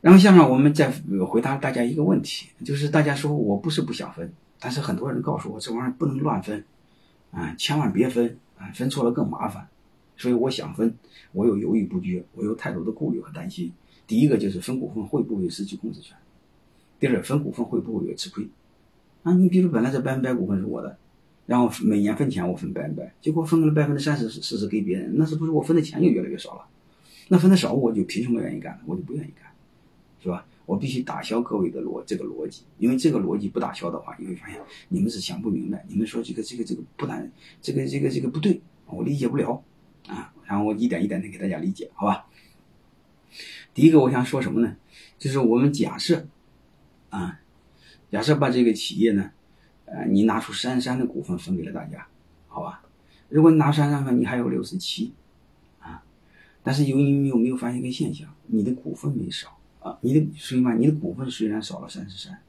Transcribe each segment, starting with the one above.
然后下面我们再回答大家一个问题，就是大家说我不是不想分，但是很多人告诉我这玩意儿不能乱分，啊，千万别分啊，分错了更麻烦。所以我想分，我又犹豫不决，我有太多的顾虑和担心。第一个就是分股份会不会失去控制权？第二，分股份会不会有吃亏？啊，你比如本来这百分百股份是我的，然后每年分钱我分百分百，结果分了百分之三十四十给别人，那是不是我分的钱就越来越少了？那分的少我就凭什么愿意干？我就不愿意干。是吧？我必须打消各位的逻这个逻辑，因为这个逻辑不打消的话，你会发现你们是想不明白。你们说这个这个这个不难，这个这个这个不对，我理解不了啊。然后我一点一点的给大家理解，好吧？第一个我想说什么呢？就是我们假设啊，假设把这个企业呢，呃，你拿出三三的股份分给了大家，好吧？如果你拿三三分，你还有六十七啊，但是由于你有没有发现一个现象，你的股份没少。你的所以嘛，你的股份虽然少了三十三，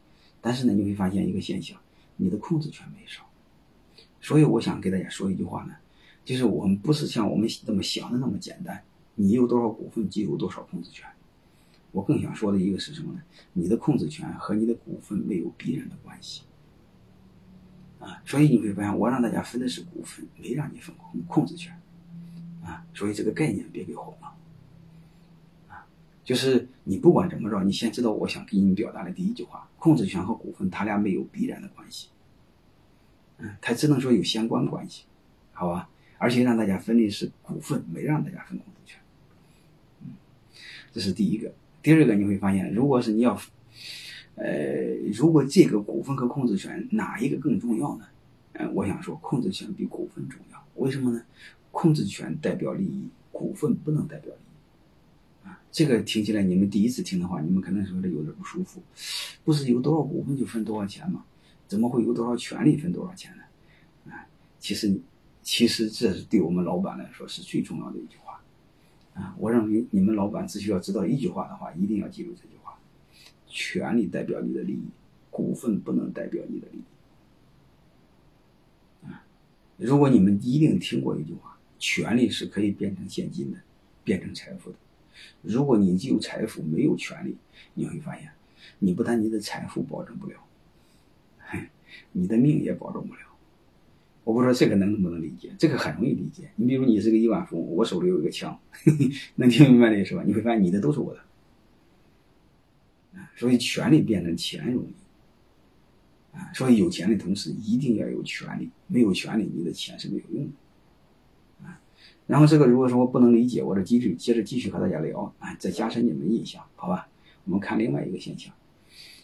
但是呢，你会发现一个现象，你的控制权没少。所以我想给大家说一句话呢，就是我们不是像我们这么想的那么简单，你有多少股份就有多少控制权。我更想说的一个是什么呢？你的控制权和你的股份没有必然的关系。啊，所以你会发现，我让大家分的是股份，没让你分控控制权。啊，所以这个概念别给混了。就是你不管怎么着，你先知道我想给你表达的第一句话：控制权和股份，它俩没有必然的关系。嗯，它只能说有相关关系，好吧？而且让大家分的是股份，没让大家分控制权。嗯，这是第一个。第二个，你会发现，如果是你要，呃，如果这个股份和控制权哪一个更重要呢？嗯，我想说，控制权比股份重要。为什么呢？控制权代表利益，股份不能代表利益。这个听起来，你们第一次听的话，你们可能说的有点不舒服。不是有多少股份就分多少钱吗？怎么会有多少权利分多少钱呢？啊，其实，其实这是对我们老板来说是最重要的一句话。啊，我认为你们老板只需要知道一句话的话，一定要记住这句话：权利代表你的利益，股份不能代表你的利益。啊，如果你们一定听过一句话：权利是可以变成现金的，变成财富的。如果你有财富没有权利，你会发现，你不但你的财富保证不了，你的命也保证不了。我不知道这个能不能理解？这个很容易理解。你比如你是个亿万富翁，我手里有一个枪，能听明白这意思吧？你会发现你的都是我的。啊所以权利变成钱容易，啊，所以有钱的同时一定要有权利，没有权利你的钱是没有用的。然后这个如果说我不能理解，我的继续接着继续和大家聊，啊，再加深你们的印象，好吧？我们看另外一个现象，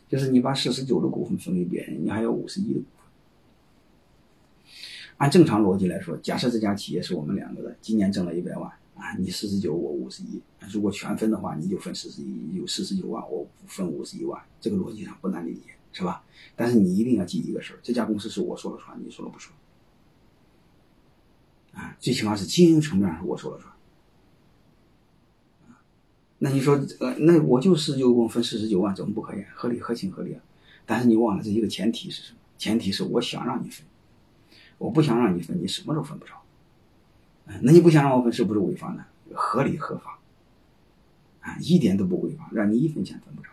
就是你把四十九的股份分给别人，你还有五十一的股份。按正常逻辑来说，假设这家企业是我们两个的，今年挣了一百万，啊，你四十九，我五十一，如果全分的话，你就分四十一，有四十九万，我分五十一万，这个逻辑上不难理解，是吧？但是你一定要记一个事儿，这家公司是我说了算，你说了不算。啊，最起码是经营层面上我说了算。那你说，呃，那我就四十九公分四十九万，怎么不可以？合理合情合理啊。但是你忘了这一个前提是什么？前提是我想让你分，我不想让你分，你什么都分不着。那你不想让我分，是不是违法呢？合理合法，啊，一点都不违法，让你一分钱分不着。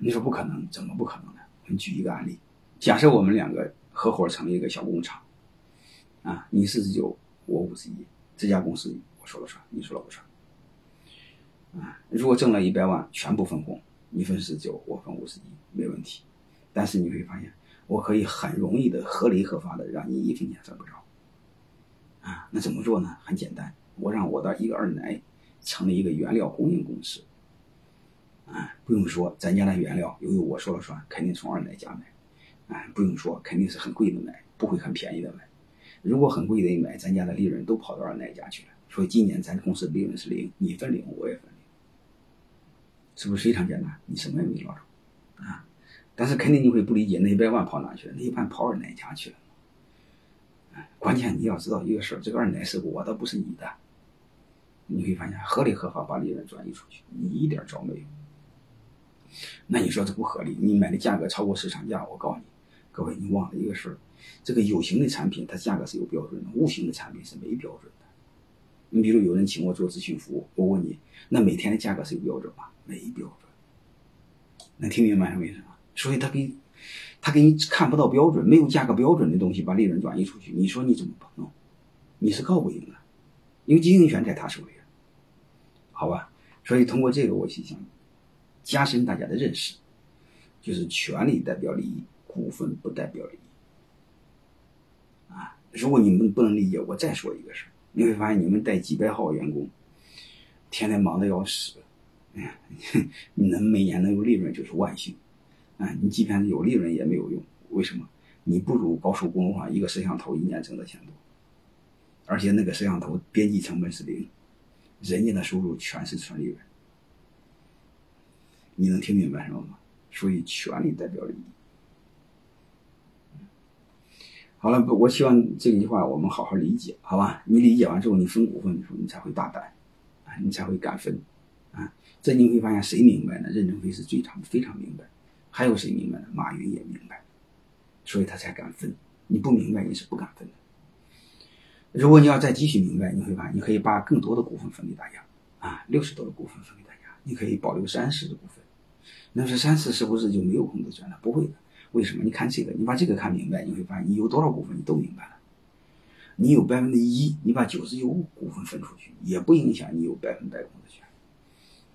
你说不可能，怎么不可能呢？我们举一个案例，假设我们两个合伙成立一个小工厂。啊，你四十九，我五十一，这家公司我说了算，你说了不算。啊，如果挣了一百万，全部分红，你分四十九，我分五十一，没问题。但是你会发现，我可以很容易的、合理合法的让你一分钱分不着。啊，那怎么做呢？很简单，我让我的一个二奶成立一个原料供应公司。啊，不用说，咱家的原料由于我说了算，肯定从二奶家买。啊，不用说，肯定是很贵的买，不会很便宜的买。如果很贵的买，咱家的利润都跑到二奶家去了。所以今年咱公司利润是零，你分零，我也分零，是不是非常简单？你什么也没捞着啊！但是肯定你会不理解，那一百万跑哪去了？那一半跑二奶家去了。关键你要知道一个事儿，这个二奶是我的，不是你的。你会发现合理合法把利润转移出去，你一点招没有。那你说这不合理？你买的价格超过市场价，我告诉你，各位你忘了一个事儿。这个有形的产品，它价格是有标准的；无形的产品是没标准的。你比如有人请我做咨询服务，我问你，那每天的价格是有标准吗？没标准。能听明白是为什么？所以他给，他给你看不到标准，没有价格标准的东西，把利润转移出去，你说你怎么弄？你是告不赢的，因为经营权在他手里，好吧？所以通过这个，我心想加深大家的认识，就是权利代表利益，股份不代表利益。如果你们不能理解，我再说一个事儿，你会发现你们带几百号员工，天天忙得要死，哎呀，你能每年能有利润就是万幸。啊，你即便有利润也没有用，为什么？你不如高速公路上一个摄像头一年挣的钱多，而且那个摄像头边际成本是零，人家的收入全是纯利润。你能听明白什么吗？所以权利代表利益。好了，我希望这句话我们好好理解，好吧？你理解完之后，你分股份的时候，你才会大胆，啊，你才会敢分，啊，这你会发现谁明白呢？任正非是最常非常明白。还有谁明白呢？马云也明白，所以他才敢分。你不明白，你是不敢分的。如果你要再继续明白，你会发现，你可以把更多的股份分给大家啊，六十多的股份分给大家，你可以保留三十的股份。那这三十是不是就没有控制权了？不会的。为什么？你看这个，你把这个看明白，你会发现，你有多少股份，你都明白了。你有百分之一，你把九十九股份分出去，也不影响你有百分百控制权。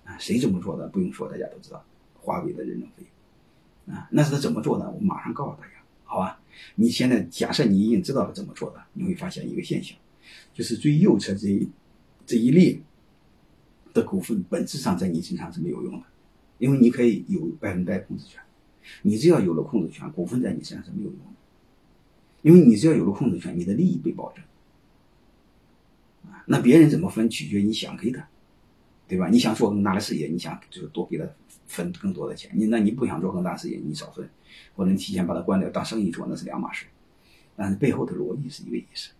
啊，谁这么做的？不用说，大家都知道，华为的任正非。啊，那是他怎么做的？我马上告诉大家，好吧？你现在假设你已经知道了怎么做的，你会发现一个现象，就是最右侧这一这一列的股份，本质上在你身上是没有用的，因为你可以有百分百控制权。你只要有了控制权，股份在你身上是没有用的，因为你只要有了控制权，你的利益被保证。啊，那别人怎么分，取决于你想给他。对吧？你想做更大的事业，你想就是多给他分更多的钱。你那你不想做更大事业，你少分，或者你提前把它关掉当生意做，那是两码事。但是背后的逻辑是一个意思。